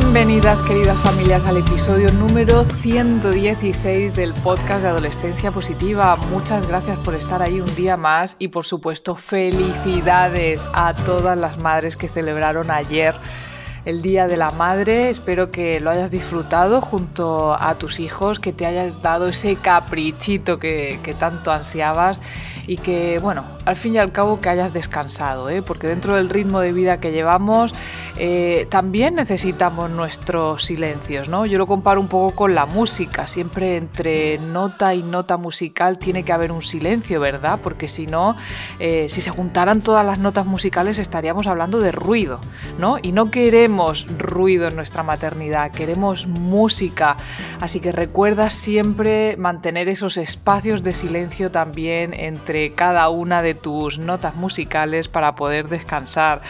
Bienvenidas queridas familias al episodio número 116 del podcast de Adolescencia Positiva. Muchas gracias por estar ahí un día más y por supuesto felicidades a todas las madres que celebraron ayer el Día de la Madre. Espero que lo hayas disfrutado junto a tus hijos, que te hayas dado ese caprichito que, tanto ansiabas y que, bueno, al fin y al cabo que hayas descansado, ¿eh? porque dentro del ritmo de vida que llevamos eh, también necesitamos nuestros silencios, ¿no? Yo lo comparo un poco con la música, siempre entre nota y nota musical tiene que haber un silencio, ¿verdad? Porque si no, eh, si se juntaran todas las notas musicales estaríamos hablando de ruido, ¿no? Y no queremos ruido en nuestra maternidad, queremos música, así que recuerda siempre mantener esos espacios de silencio también entre cada una de tus notas musicales para poder descansar.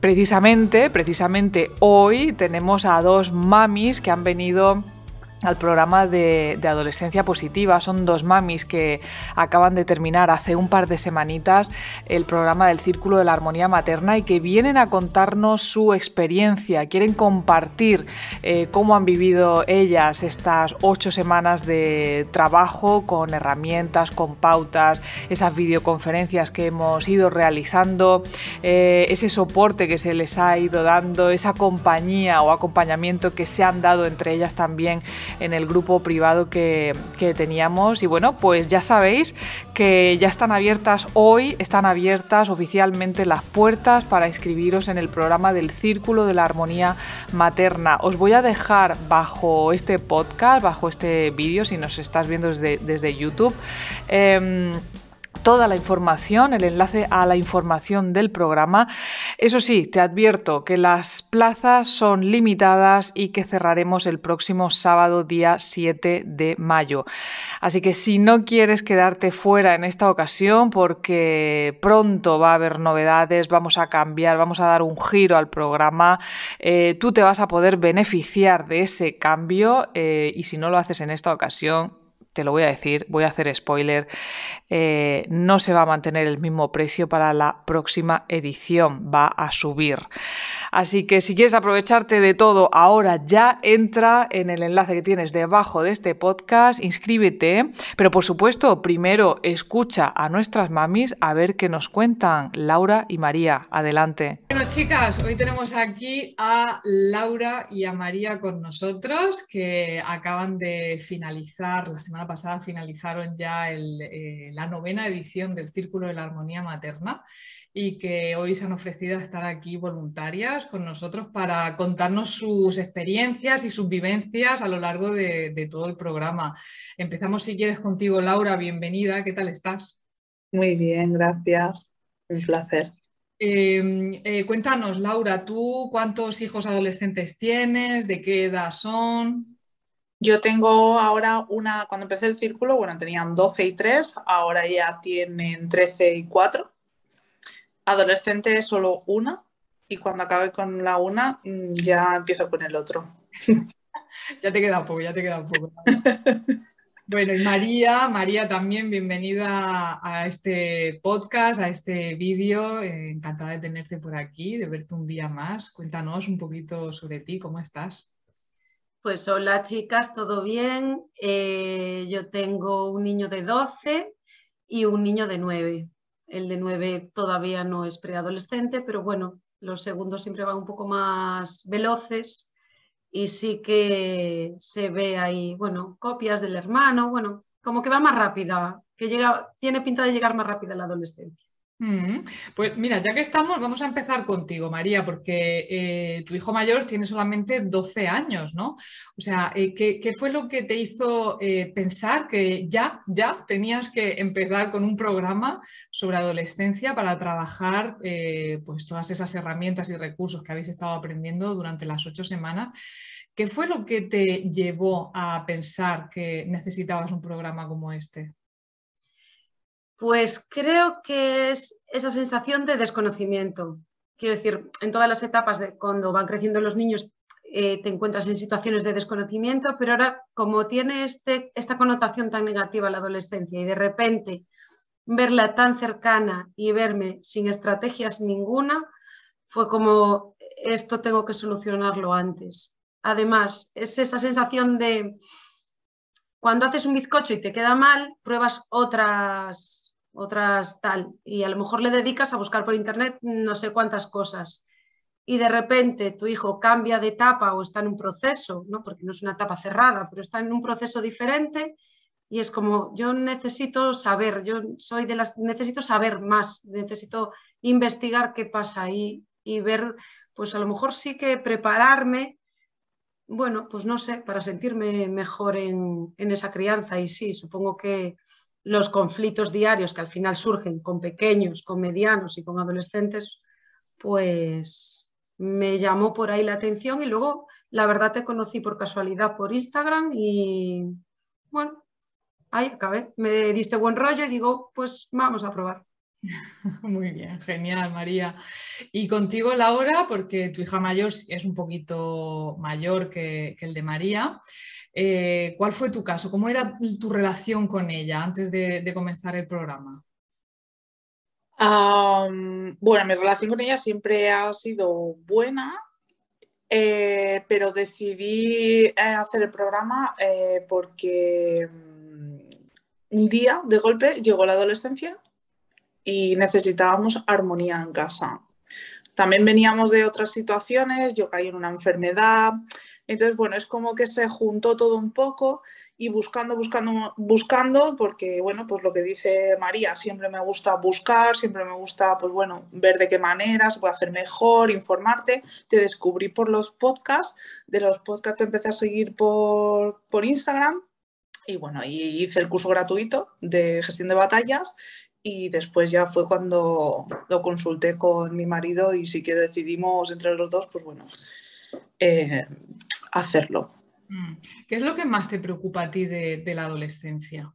Precisamente, precisamente hoy tenemos a dos mamis que han venido al programa de, adolescencia positiva. Son dos mamis que acaban de terminar hace un par de semanitas el programa del Círculo de la Armonía Materna y que vienen a contarnos su experiencia, quieren compartir eh, cómo han vivido ellas estas ocho semanas de trabajo con herramientas, con pautas, esas videoconferencias que hemos ido realizando, eh, ese soporte que se les ha ido dando, esa compañía o acompañamiento que se han dado entre ellas también en el grupo privado que, teníamos. Y bueno, pues ya sabéis que ya están abiertas hoy, están abiertas oficialmente las puertas para inscribiros en el programa del Círculo de la Armonía Materna. Os voy a dejar bajo este podcast, bajo este vídeo, si nos estás viendo desde, desde YouTube. Em, toda la información, el enlace a la información del programa. Eso sí, te advierto que las plazas son limitadas y que cerraremos el próximo sábado día 7 de mayo. Así que si no quieres quedarte fuera en esta ocasión, porque pronto va a haber novedades, vamos a cambiar, vamos a dar un giro al programa, eh, tú te vas a poder beneficiar de ese cambio eh, y si no lo haces en esta ocasión, te lo voy a decir, voy a hacer spoiler, eh, no se va a mantener el mismo precio para la próxima edición, va a subir. Así que si quieres aprovecharte de todo ahora, ya entra en el enlace que tienes debajo de este podcast, inscríbete, pero por supuesto, primero escucha a nuestras mamis a ver qué nos cuentan Laura y María. Adelante. Chicas, hoy tenemos aquí a Laura y a María con nosotros que acaban de finalizar la semana pasada finalizaron ya eh, la novena edición del Círculo de la Armonía Materna y que hoy se han ofrecido a estar aquí voluntarias con nosotros para contarnos sus experiencias y sus vivencias a lo largo de, todo el programa. Empezamos si quieres contigo, Laura, bienvenida, ¿qué tal estás? Muy bien, gracias, un placer. Em, eh, cuéntanos, Laura, ¿tú cuántos hijos adolescentes tienes? ¿De qué edad son? Yo tengo ahora una, cuando empecé el círculo, bueno, tenían 12 y 3, ahora ya tienen 13 y 4. Adolescente solo una y cuando acabe con la una mm, ya empiezo con el otro. ya te queda un poco, ya te queda un poco. Bueno, y María, María también, bienvenida a este podcast, a este vídeo. Eh, encantada de tenerte por aquí, de verte un día más. Cuéntanos un poquito sobre ti, ¿cómo estás? Pues hola chicas, ¿todo bien? Eh, yo tengo un niño de 12 y un niño de 9. El de 9 todavía no es preadolescente, pero bueno, los segundos siempre van un poco más veloces y sí que se ve ahí, bueno, copias del hermano, bueno, como que va más rápida, que llega, tiene pinta de llegar más rápida la adolescencia. Mm, pues mira, ya que estamos, vamos a empezar contigo, María, porque eh, tu hijo mayor tiene solamente 12 años, ¿no? O sea, eh, ¿qué, fue lo que te hizo eh, pensar que ya, ya tenías que empezar con un programa sobre adolescencia para trabajar pues todas esas herramientas y recursos que habéis estado aprendiendo durante las ocho semanas? ¿Qué fue lo que te llevó a pensar que necesitabas un programa como este? Pues creo que es esa sensación de desconocimiento. Quiero decir, en todas las etapas de cuando van creciendo los niños eh, te encuentras en situaciones de desconocimiento, pero ahora como tiene este, esta connotación tan negativa la adolescencia y de repente verla tan cercana y verme sin estrategias ninguna, fue como esto tengo que solucionarlo antes. Además, es esa sensación de cuando haces un bizcocho y te queda mal, pruebas otras, otras tal, y a lo mejor le dedicas a buscar por internet no sé cuántas cosas. Y de repente tu hijo cambia de etapa o está en un proceso, ¿no? porque no es una etapa cerrada, pero está en un proceso diferente y es como yo necesito saber, yo soy de las necesito saber más, necesito investigar qué pasa ahí y ver, pues a lo mejor sí que prepararme bueno, pues no sé, para sentirme mejor en, esa crianza. Y sí, supongo que los conflictos diarios que al final surgen con pequeños, con medianos y con adolescentes, pues me llamó por ahí la atención y luego la verdad te conocí por casualidad por Instagram y bueno, ahí acabé. Me diste buen rollo y digo, pues vamos a probar. Muy bien, genial, María. Y contigo, Laura, porque tu hija mayor es un poquito mayor que, el de María. Eh, ¿Cuál fue tu caso? ¿Cómo era tu relación con ella antes de, comenzar el programa? bueno, mi relación con ella siempre ha sido buena, eh, pero decidí eh, hacer el programa porque mm, un día de golpe llegó la adolescencia y necesitábamos armonía en casa. También veníamos de otras situaciones, yo caí en una enfermedad, entonces, bueno, es como que se juntó todo un poco y buscando, buscando, buscando, porque, bueno, pues lo que dice María, siempre me gusta buscar, siempre me gusta, pues bueno, ver de qué manera se puede hacer mejor, informarte. Te descubrí por los podcasts, de los podcasts te empecé a seguir por, por Instagram y bueno, y hice el curso gratuito de gestión de batallas y después ya fue cuando lo consulté con mi marido y sí que decidimos entre los dos, pues bueno, eh, hacerlo. Mm. ¿Qué es lo que más te preocupa a ti de, la adolescencia?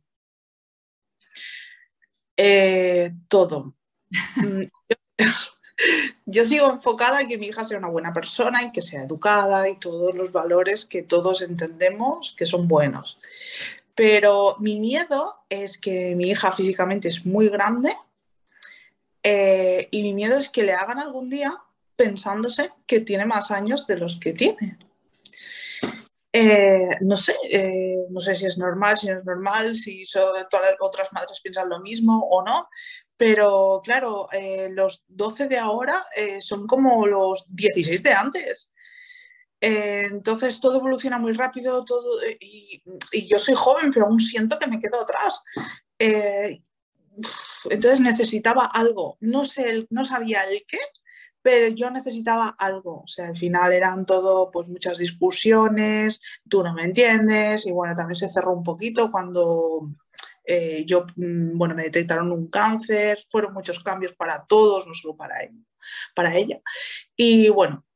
Eh, todo. Mm, yo, sigo enfocada en que mi hija sea una buena persona y que sea educada y todos los valores que todos entendemos que son buenos. Pero mi miedo es que mi hija físicamente es muy grande eh, y mi miedo es que le hagan algún día pensándose que tiene más años de los que tiene. Eh, no sé, eh, no sé si es normal, si no es normal, si todas las otras madres piensan lo mismo o no, pero claro, los 12 de ahora son como los 16 de antes. Eh, entonces todo evoluciona muy rápido todo, eh, y, yo soy joven, pero aún siento que me quedo atrás. Eh, entonces necesitaba algo. No, sé, no sabía el qué, pero yo necesitaba algo. O sea, al final eran todo, pues muchas discusiones, tú no me entiendes, y bueno, también se cerró un poquito cuando yo, mm, bueno, me detectaron un cáncer, fueron muchos cambios para todos, no solo para, él, para ella. Y bueno,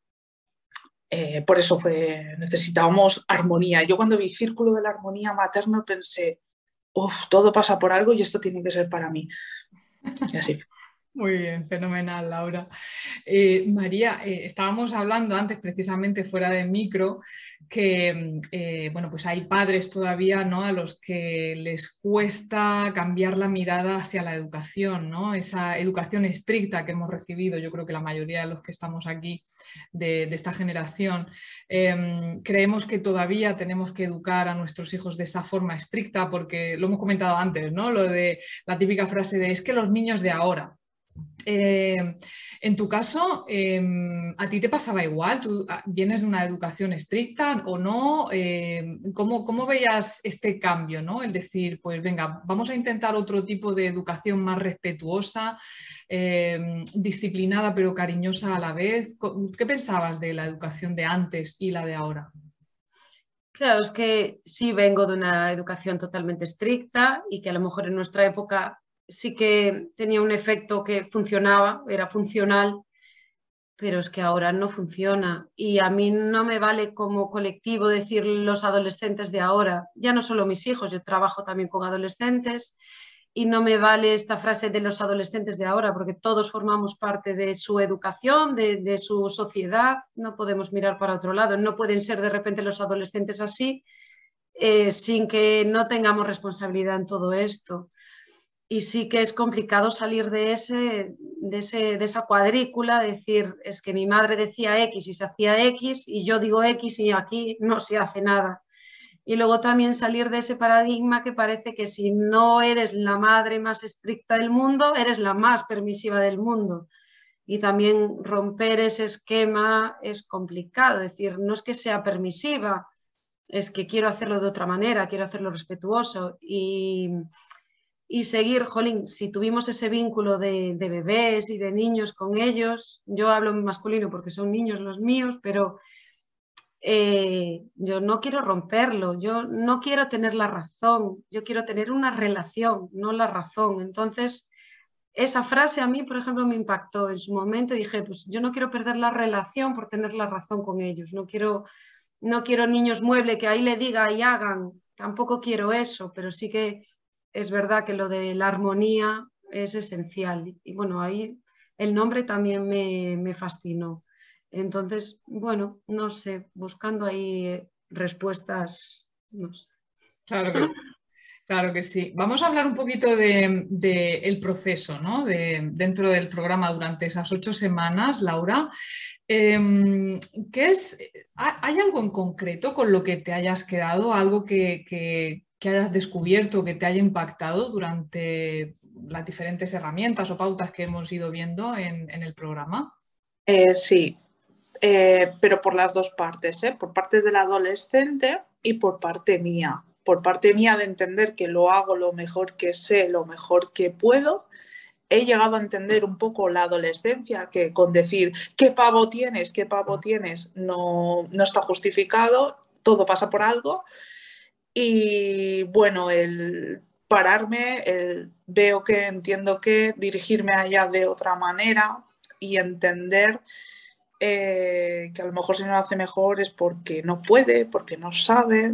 eh, por eso fue, necesitábamos armonía. Yo cuando vi Círculo de la Armonía Materna pensé, uff, todo pasa por algo y esto tiene que ser para mí. Y así Muy bien, fenomenal, Laura. Eh, María, eh, estábamos hablando antes, precisamente fuera de micro, que mm, eh, bueno, pues hay padres todavía ¿no? a los que les cuesta cambiar la mirada hacia la educación, ¿no? esa educación estricta que hemos recibido, yo creo que la mayoría de los que estamos aquí de, esta generación, em, creemos que todavía tenemos que educar a nuestros hijos de esa forma estricta, porque lo hemos comentado antes, ¿no? lo de la típica frase de es que los niños de ahora. Eh, en tu caso, em, ¿a ti te pasaba igual? ¿Tú ah, vienes de una educación estricta o no? Em, ¿cómo, veías este cambio? ¿no? El decir, pues venga, vamos a intentar otro tipo de educación más respetuosa, em, disciplinada pero cariñosa a la vez. ¿Qué pensabas de la educación de antes y la de ahora? Claro, es que sí vengo de una educación totalmente estricta y que a lo mejor en nuestra época sí que tenía un efecto que funcionaba, era funcional, pero es que ahora no funciona. Y a mí no me vale como colectivo decir los adolescentes de ahora, ya no solo mis hijos, yo trabajo también con adolescentes y no me vale esta frase de los adolescentes de ahora, porque todos formamos parte de su educación, de, su sociedad, no podemos mirar para otro lado, no pueden ser de repente los adolescentes así eh, sin que no tengamos responsabilidad en todo esto. Y sí que es complicado salir de, ese, de, ese, de esa cuadrícula, decir, es que mi madre decía X y se hacía X y yo digo X y aquí no se hace nada y luego también salir de ese paradigma que parece que si no eres la madre más estricta del mundo, eres la más permisiva del mundo. Y también romper ese esquema es complicado, es decir, no es que sea permisiva, es que quiero hacerlo de otra manera, quiero hacerlo respetuoso y, y seguir, jolín, si tuvimos ese vínculo de, bebés y de niños con ellos, yo hablo en masculino porque son niños los míos, pero eh, yo no quiero romperlo, yo no quiero tener la razón, yo quiero tener una relación, no la razón. Entonces, esa frase a mí, por ejemplo, me impactó en su momento. Dije, pues yo no quiero perder la relación por tener la razón con ellos, no quiero, no quiero niños mueble que ahí le diga y hagan, tampoco quiero eso, pero sí que es verdad que lo de la armonía es esencial. Y bueno, ahí el nombre también me, me fascinó. Entonces, bueno, no sé, buscando ahí respuestas, no sé. Claro que sí. Claro que sí. Vamos a hablar un poquito del de, el proceso, ¿no? De, dentro del programa durante esas ocho semanas, Laura. Em, ¿qué es, ¿Hay algo en concreto con lo que te hayas quedado? ¿Algo que, hayas descubierto, que te haya impactado durante las diferentes herramientas o pautas que hemos ido viendo en, en el programa? Eh, sí, eh, pero por las dos partes, ¿eh? por parte del adolescente y por parte mía. Por parte mía de entender que lo hago lo mejor que sé, lo mejor que puedo. He llegado a entender un poco la adolescencia, que con decir qué pavo tienes, qué pavo tienes, no, no está justificado, todo pasa por algo. Y bueno, el pararme, el veo que entiendo que dirigirme allá de otra manera y entender eh, que a lo mejor si no lo hace mejor es porque no puede, porque no sabe.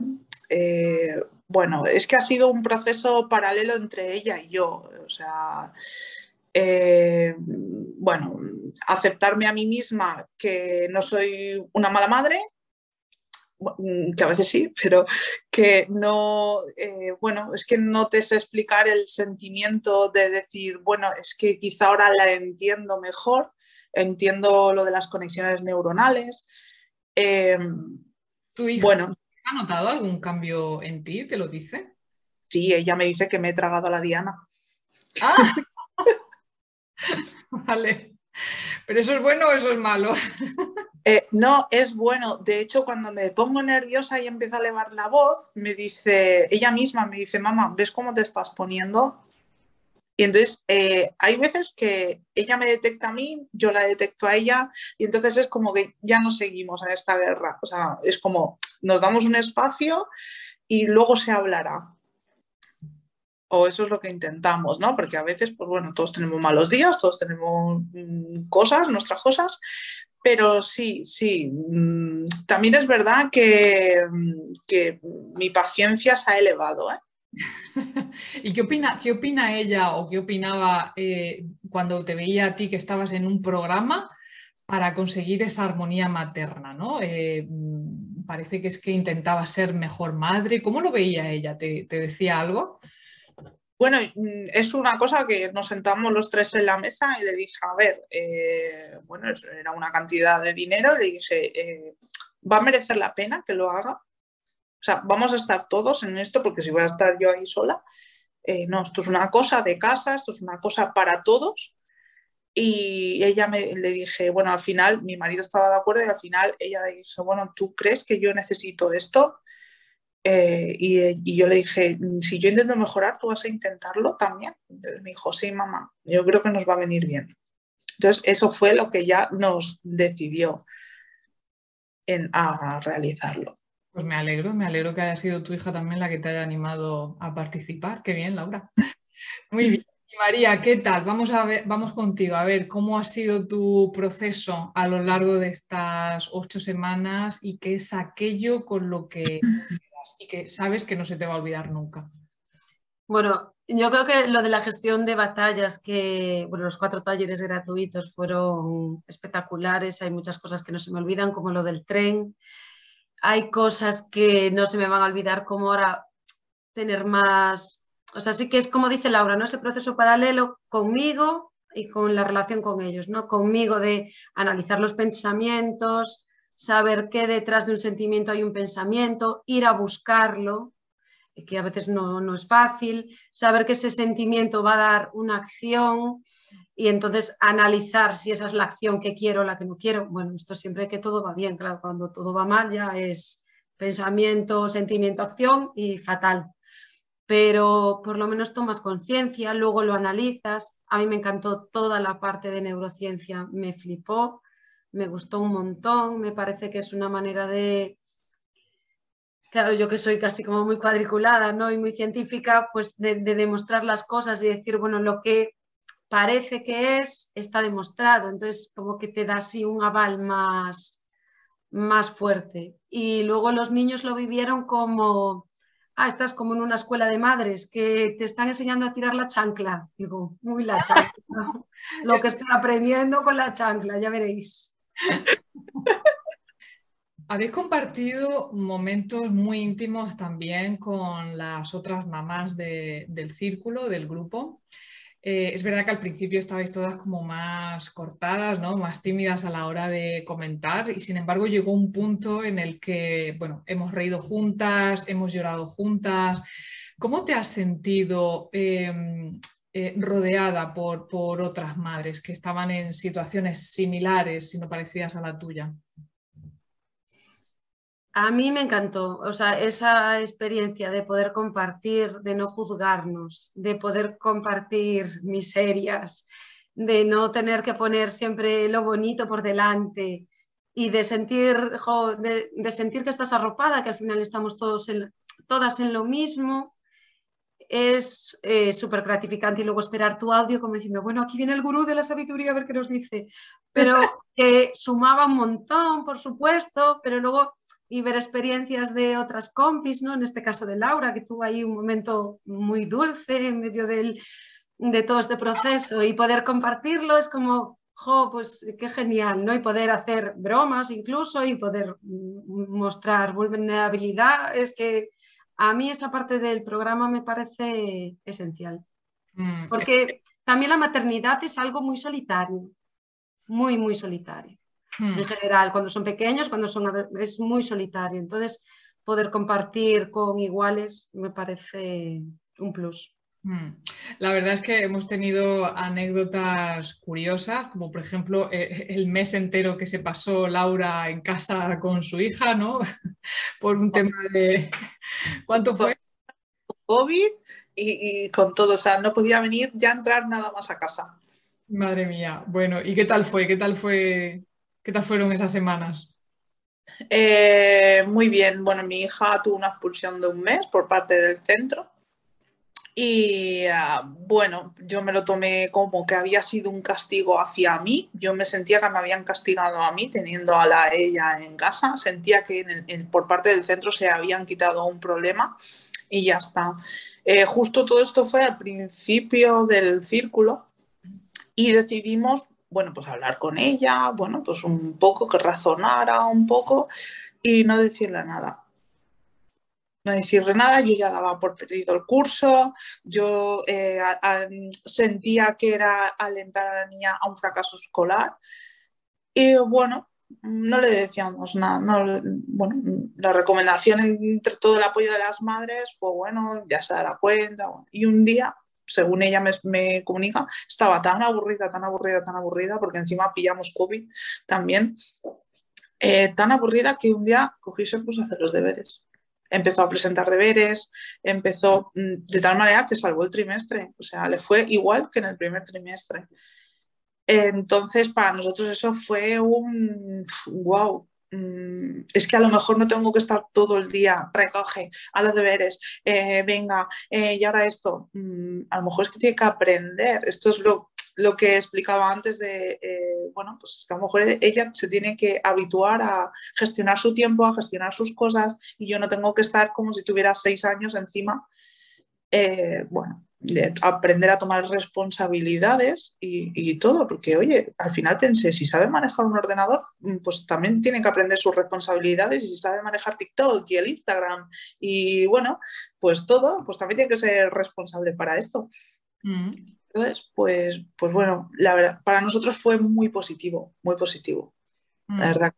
Eh, bueno, es que ha sido un proceso paralelo entre ella y yo. O sea, eh, bueno, aceptarme a mí misma que no soy una mala madre, que a veces sí, pero que no, bueno, es que no te sé explicar el sentimiento de decir, bueno, es que quizá ahora la entiendo mejor entiendo lo de las conexiones neuronales. Em, ¿Tu hija bueno, ha notado algún cambio en ti? ¿Te lo dice? Sí, ella me dice que me he tragado a la Diana. Ah. vale. ¿Pero eso es bueno o eso es malo? Eh, no, es bueno. De hecho, cuando me pongo nerviosa y empiezo a elevar la voz, me dice, ella misma me dice, mamá, ¿ves cómo te estás poniendo? Y entonces eh, hay veces que ella me detecta a mí, yo la detecto a ella, y entonces es como que ya no seguimos en esta guerra. O sea, es como nos damos un espacio y luego se hablará. O eso es lo que intentamos, ¿no? Porque a veces, pues bueno, todos tenemos malos días, todos tenemos mm, cosas, nuestras cosas, pero sí, sí. Mm, también es verdad que, mm, que mi paciencia se ha elevado, ¿eh? ¿Y qué opina, qué opina ella o qué opinaba eh, cuando te veía a ti que estabas en un programa para conseguir esa armonía materna? ¿no? Eh, parece que es que intentaba ser mejor madre. ¿Cómo lo veía ella? ¿Te, decía algo? Bueno, mm, es una cosa que nos sentamos los tres en la mesa y le dije, a ver, eh, bueno, era una cantidad de dinero, le dije, ¿va a merecer la pena que lo haga? O sea, vamos a estar todos en esto porque si voy a estar yo ahí sola, eh, no, esto es una cosa de casa, esto es una cosa para todos. Y ella me le dije, bueno, al final mi marido estaba de acuerdo y al final ella le dijo, bueno, ¿tú crees que yo necesito esto? Eh, y, yo le dije, si yo intento mejorar, ¿tú vas a intentarlo también? me dijo, sí, mamá, yo creo que nos va a venir bien. Entonces, eso fue lo que ya nos decidió en, a realizarlo. Pues me alegro, me alegro que haya sido tu hija también la que te haya animado a participar. Qué bien, Laura. Muy bien. María, ¿qué tal? Vamos, a ver, vamos contigo a ver cómo ha sido tu proceso a lo largo de estas ocho semanas y qué es aquello con lo que y que sabes que no se te va a olvidar nunca. Bueno, yo creo que lo de la gestión de batallas, que bueno, los cuatro talleres gratuitos fueron espectaculares, hay muchas cosas que no se me olvidan, como lo del tren, hay cosas que no se me van a olvidar, como ahora tener más, o sea, sí que es como dice Laura, ¿no? Ese proceso paralelo conmigo y con la relación con ellos, ¿no? Conmigo de analizar los pensamientos, saber que detrás de un sentimiento hay un pensamiento, ir a buscarlo, que a veces no, no, es fácil, saber que ese sentimiento va a dar una acción y entonces analizar si esa es la acción que quiero o la que no quiero. Bueno, esto siempre que todo va bien, claro, cuando todo va mal ya es pensamiento, sentimiento, acción y fatal. Pero por lo menos tomas conciencia, luego lo analizas. A mí me encantó toda la parte de neurociencia, me flipó, me gustó un montón, me parece que es una manera de, claro, yo que soy casi como muy cuadriculada ¿no? y muy científica, pues de, demostrar las cosas y decir, bueno, lo que parece que es, está demostrado. Entonces, como que te da así un aval más, más fuerte. Y luego los niños lo vivieron como, ah, estás como en una escuela de madres que te están enseñando a tirar la chancla. Digo, muy la chancla. lo que estoy aprendiendo con la chancla, ya veréis. Habéis compartido momentos muy íntimos también con las otras mamás del círculo, del grupo. Eh, es verdad que al principio estabais todas como más cortadas, ¿no? más tímidas a la hora de comentar y sin embargo llegó un punto en el que, bueno, hemos reído juntas, hemos llorado juntas. ¿Cómo te has sentido em, eh, rodeada por, por otras madres que estaban en situaciones similares, si no parecidas a la tuya? A mí me encantó, o sea, esa experiencia de poder compartir, de no juzgarnos, de poder compartir miserias, de no tener que poner siempre lo bonito por delante y de sentir, de, sentir que estás arropada, que al final estamos todos todas en lo mismo, es eh, súper gratificante y luego esperar tu audio como diciendo, bueno, aquí viene el gurú de la sabiduría a ver qué nos dice, pero que sumaba un montón, por supuesto, pero luego y ver experiencias de otras compis, ¿no? En este caso de Laura, que tuvo ahí un momento muy dulce en medio del, de todo este proceso y poder compartirlo es como, jo, pues qué genial, ¿no? Y poder hacer bromas incluso y poder mostrar vulnerabilidad, es que a mí esa parte del programa me parece esencial. Mm, Porque también la maternidad es algo muy solitario, muy, muy solitario en hmm. general, cuando son pequeños, cuando son es muy solitario. Entonces, poder compartir con iguales me parece un plus. Hmm. La verdad es que hemos tenido anécdotas curiosas, como por ejemplo eh, el mes entero que se pasó Laura en casa con su hija, ¿no? por un tema de... ¿Cuánto fue? COVID y, y, con todo, o sea, no podía venir ya entrar nada más a casa. Madre mía, bueno, ¿y qué tal fue? ¿Qué tal fue ¿Qué tal fueron esas semanas? Eh, muy bien. Bueno, mi hija tuvo una expulsión de un mes por parte del centro. Y ah, bueno, yo me lo tomé como que había sido un castigo hacia mí. Yo me sentía que me habían castigado a mí teniendo a la ella en casa. Sentía que por parte del centro se habían quitado un problema y ya está. Eh, justo todo esto fue al principio del círculo y decidimos bueno, pues hablar con ella, bueno, pues un poco, que razonara un poco y no decirle nada. No decirle nada, yo ya daba por perdido el curso, yo eh, sentía que era alentar a la niña a un fracaso escolar y bueno, no le decíamos nada. bueno, la recomendación entre todo el apoyo de las madres fue, bueno, ya se dará cuenta. y un día según ella me, comunica, estaba tan aburrida, tan aburrida, tan aburrida, porque encima pillamos COVID también, eh, tan aburrida que un día cogí y a hacer los deberes. Empezó a presentar deberes, empezó mm, de tal manera que salvó el trimestre, o sea, le fue igual que en el primer trimestre. Entonces, para nosotros eso fue un wow, Mm, es que a lo mejor no tengo que estar todo el día, recoge a los deberes, eh, venga, eh, y ahora esto, mm, a lo mejor es que tiene que aprender, esto es lo, lo que explicaba antes de, eh, bueno, pues que a lo mejor ella se tiene que habituar a gestionar su tiempo, a gestionar sus cosas, y yo no tengo que estar como si tuviera seis años encima eh, bueno, de aprender a tomar responsabilidades y, todo, porque oye, al final pensé, si sabe manejar un ordenador, mm, pues también tiene que aprender sus responsabilidades y si sabe manejar TikTok y el Instagram y bueno, pues todo, pues también tiene que ser responsable para esto. Mm. Entonces, pues, pues bueno, la verdad, para nosotros fue muy positivo, muy positivo. La mm. verdad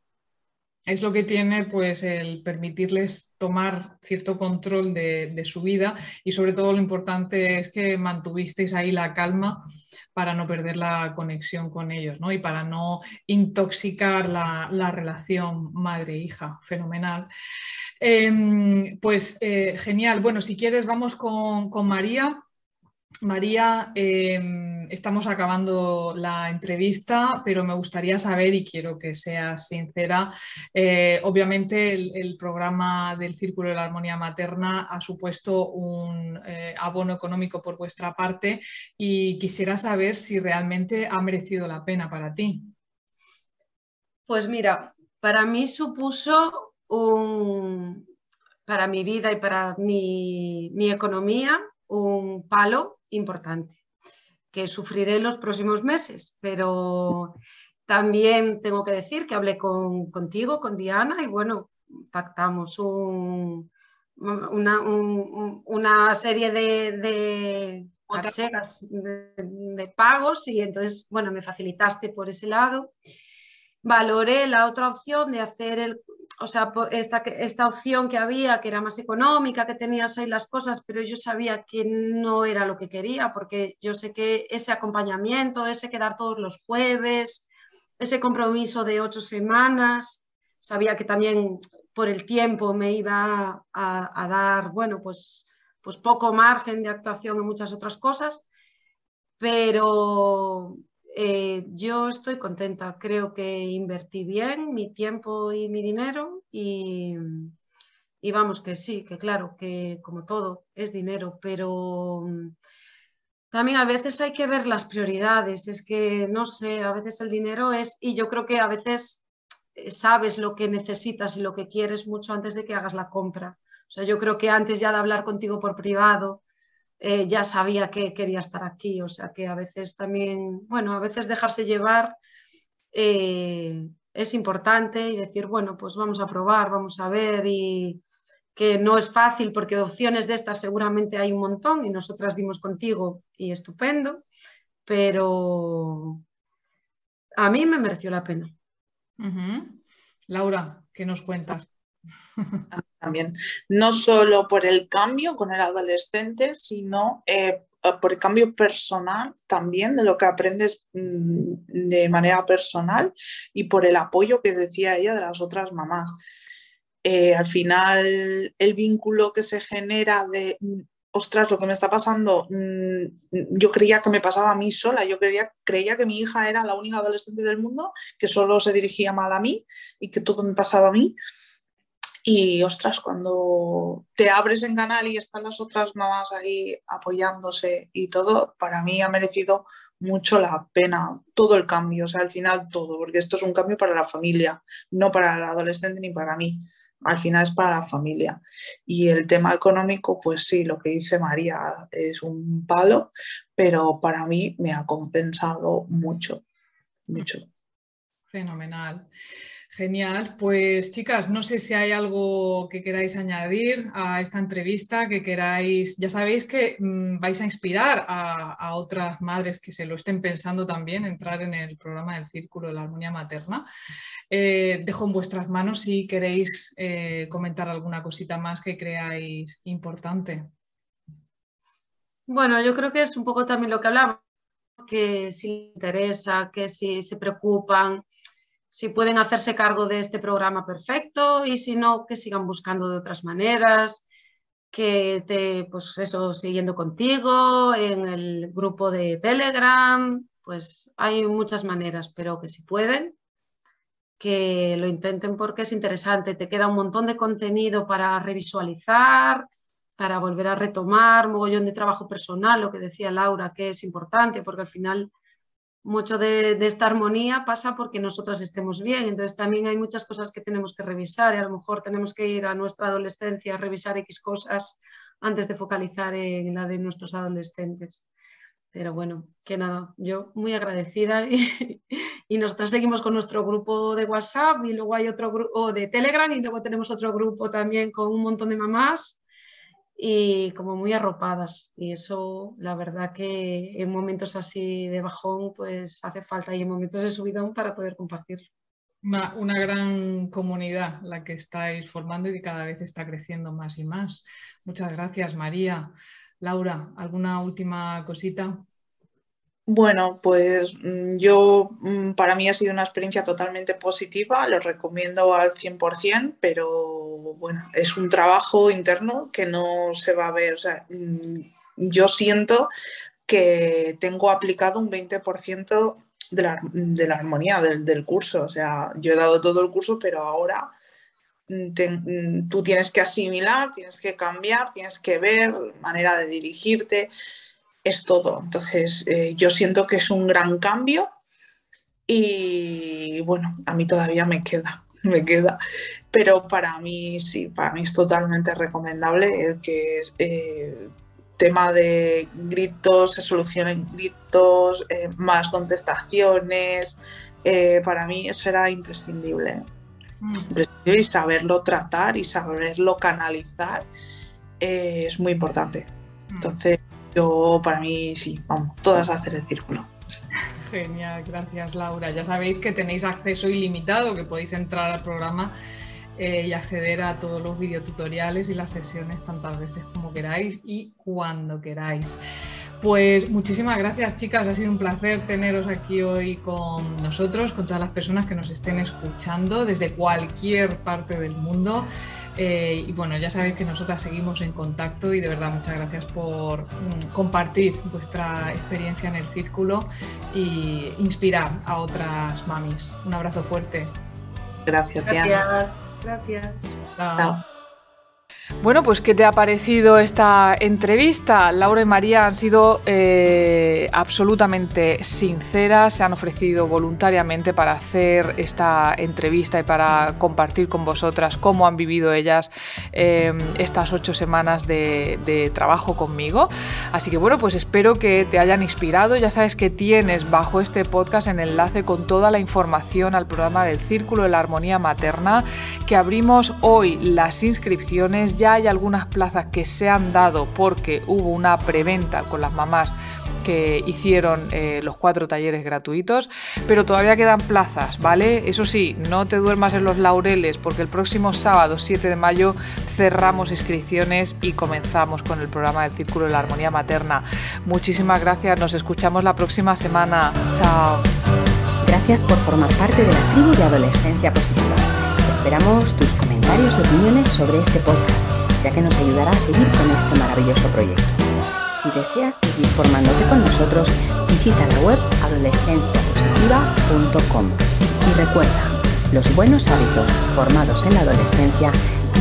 es lo que tiene pues el permitirles tomar cierto control de, su vida y sobre todo lo importante es que mantuvisteis ahí la calma para no perder la conexión con ellos ¿no? y para no intoxicar la, relación madre-hija. Fenomenal. Em, pues eh, genial. Bueno, si quieres vamos con, con María. María, em, estamos acabando la entrevista, pero me gustaría saber, y quiero que seas sincera, eh, obviamente el, programa del Círculo de la Armonía Materna ha supuesto un eh, abono económico por vuestra parte y quisiera saber si realmente ha merecido la pena para ti. Pues mira, para mí supuso un, para mi vida y para mi, mi economía un palo importante que sufriré los próximos meses, pero también tengo que decir que hablé con, contigo, con Diana, y bueno, pactamos un, una, serie de, de, de, pagos y entonces, bueno, me facilitaste por ese lado. Valoré la otra opción de hacer el, o sea, esta, esta opción que había, que era más económica, que tenías ahí las cosas, pero yo sabía que no era lo que quería, porque yo sé que ese acompañamiento, ese quedar todos los jueves, ese compromiso de ocho semanas, sabía que también por el tiempo me iba a, dar, bueno, pues, pues poco margen de actuación en muchas otras cosas, pero eh, yo estoy contenta, creo que invertí bien mi tiempo y mi dinero y, vamos que sí, que claro, que como todo es dinero, pero mm, también a veces hay que ver las prioridades, es que no sé, a veces el dinero es, y yo creo que a veces eh, sabes lo que necesitas y lo que quieres mucho antes de que hagas la compra. O sea, yo creo que antes ya de hablar contigo por privado, eh, ya sabía que quería estar aquí, o sea que a veces también, bueno, a veces dejarse llevar eh, es importante y decir, bueno, pues vamos a probar, vamos a ver y que no es fácil porque opciones de estas seguramente hay un montón y nosotras dimos contigo y estupendo, pero a mí me mereció la pena. Laura, ¿qué nos cuentas? También, no solo por el cambio con el adolescente, sino eh, por el cambio personal también, de lo que aprendes mm, de manera personal y por el apoyo que decía ella de las otras mamás. Eh, al final, el vínculo que se genera de, mm, ostras, lo que me está pasando, mm, yo creía que me pasaba a mí sola, yo creía, creía que mi hija era la única adolescente del mundo, que solo se dirigía mal a mí y que todo me pasaba a mí. Y ostras, cuando te abres en canal y están las otras mamás ahí apoyándose y todo, para mí ha merecido mucho la pena todo el cambio, o sea, al final todo, porque esto es un cambio para la familia, no para el adolescente ni para mí. Al final es para la familia. Y el tema económico, pues sí, lo que dice María es un palo, pero para mí me ha compensado mucho, mucho. Fenomenal. Genial, pues chicas, no sé si hay algo que queráis añadir a esta entrevista, que queráis, ya sabéis que mm, vais a inspirar a, otras madres que se lo estén pensando también, entrar en el programa del Círculo de la Armonía Materna. Eh, dejo en vuestras manos si queréis eh, comentar alguna cosita más que creáis importante. Bueno, yo creo que es un poco también lo que hablamos, que si interesa, que si se preocupan, si pueden hacerse cargo de este programa perfecto y si no, que sigan buscando de otras maneras, que te, pues eso, siguiendo contigo en el grupo de Telegram, pues hay muchas maneras, pero que si pueden, que lo intenten porque es interesante, te queda un montón de contenido para revisualizar, para volver a retomar, mogollón de trabajo personal, lo que decía Laura, que es importante porque al final mucho de, esta armonía pasa porque nosotras estemos bien. Entonces también hay muchas cosas que tenemos que revisar y a lo mejor tenemos que ir a nuestra adolescencia a revisar X cosas antes de focalizar en la de nuestros adolescentes. Pero bueno, que nada, yo muy agradecida y, y, nosotros seguimos con nuestro grupo de WhatsApp y luego hay otro grupo de Telegram y luego tenemos otro grupo también con un montón de mamás y como muy arropadas. Y eso, la verdad que en momentos así de bajón, pues hace falta y en momentos de subidón para poder compartirlo. Una, una, gran comunidad la que estáis formando y que cada vez está creciendo más y más. Muchas gracias, María. Laura, ¿alguna última cosita? Bueno, pues mm, yo, mm, para mí ha sido una experiencia totalmente positiva, lo recomiendo al 100%, pero bueno, es un trabajo interno que no se va a ver, o sea, mm, yo siento que tengo aplicado un 20% de la, de la armonía del, del, curso, o sea, yo he dado todo el curso, pero ahora tú tienes que asimilar, tienes que cambiar, tienes que ver manera de dirigirte es todo. Entonces, eh, yo siento que es un gran cambio y bueno, a mí todavía me queda, me queda. Pero para mí sí, para mí es totalmente recomendable el que es eh, tema de gritos, se solucionen gritos, eh, más contestaciones. para mí eso era imprescindible. Mm. Y saberlo tratar y saberlo canalizar es muy importante. Mm. Entonces, yo, para mí, sí, vamos, todas a hacer el círculo. Genial, gracias Laura. Ya sabéis que tenéis acceso ilimitado, que podéis entrar al programa eh, y acceder a todos los videotutoriales y las sesiones tantas veces como queráis y cuando queráis. Pues muchísimas gracias chicas, ha sido un placer teneros aquí hoy con nosotros, con todas las personas que nos estén escuchando desde cualquier parte del mundo. Eh, y bueno, ya sabéis que nosotras seguimos en contacto y de verdad muchas gracias por mm, compartir vuestra experiencia en el círculo y inspirar a otras mamis. Un abrazo fuerte. Gracias, Gracias. Gracias. Chao. Bueno, pues ¿qué te ha parecido esta entrevista? Laura y María han sido eh, absolutamente sinceras, se han ofrecido voluntariamente para hacer esta entrevista y para compartir con vosotras cómo han vivido ellas eh, estas ocho semanas de, trabajo conmigo. Así que bueno, pues espero que te hayan inspirado. Ya sabes que tienes bajo este podcast en enlace con toda la información al programa del Círculo de la Armonía Materna que abrimos hoy las inscripciones hay algunas plazas que se han dado porque hubo una preventa con las mamás que hicieron eh, los cuatro talleres gratuitos, pero todavía quedan plazas, ¿vale? Eso sí, no te duermas en los laureles porque el próximo sábado 7 de mayo cerramos inscripciones y comenzamos con el programa del Círculo de la Armonía Materna. Muchísimas gracias, nos escuchamos la próxima semana. Chao. Gracias por formar parte de la tribu de Adolescencia Positiva. Esperamos tus comentarios y opiniones sobre este podcast, ya que nos ayudará a seguir con este maravilloso proyecto. Si deseas seguir formándote con nosotros, visita la web adolescenciapositiva.com. Y recuerda, los buenos hábitos formados en la adolescencia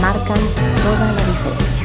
marcan toda la diferencia.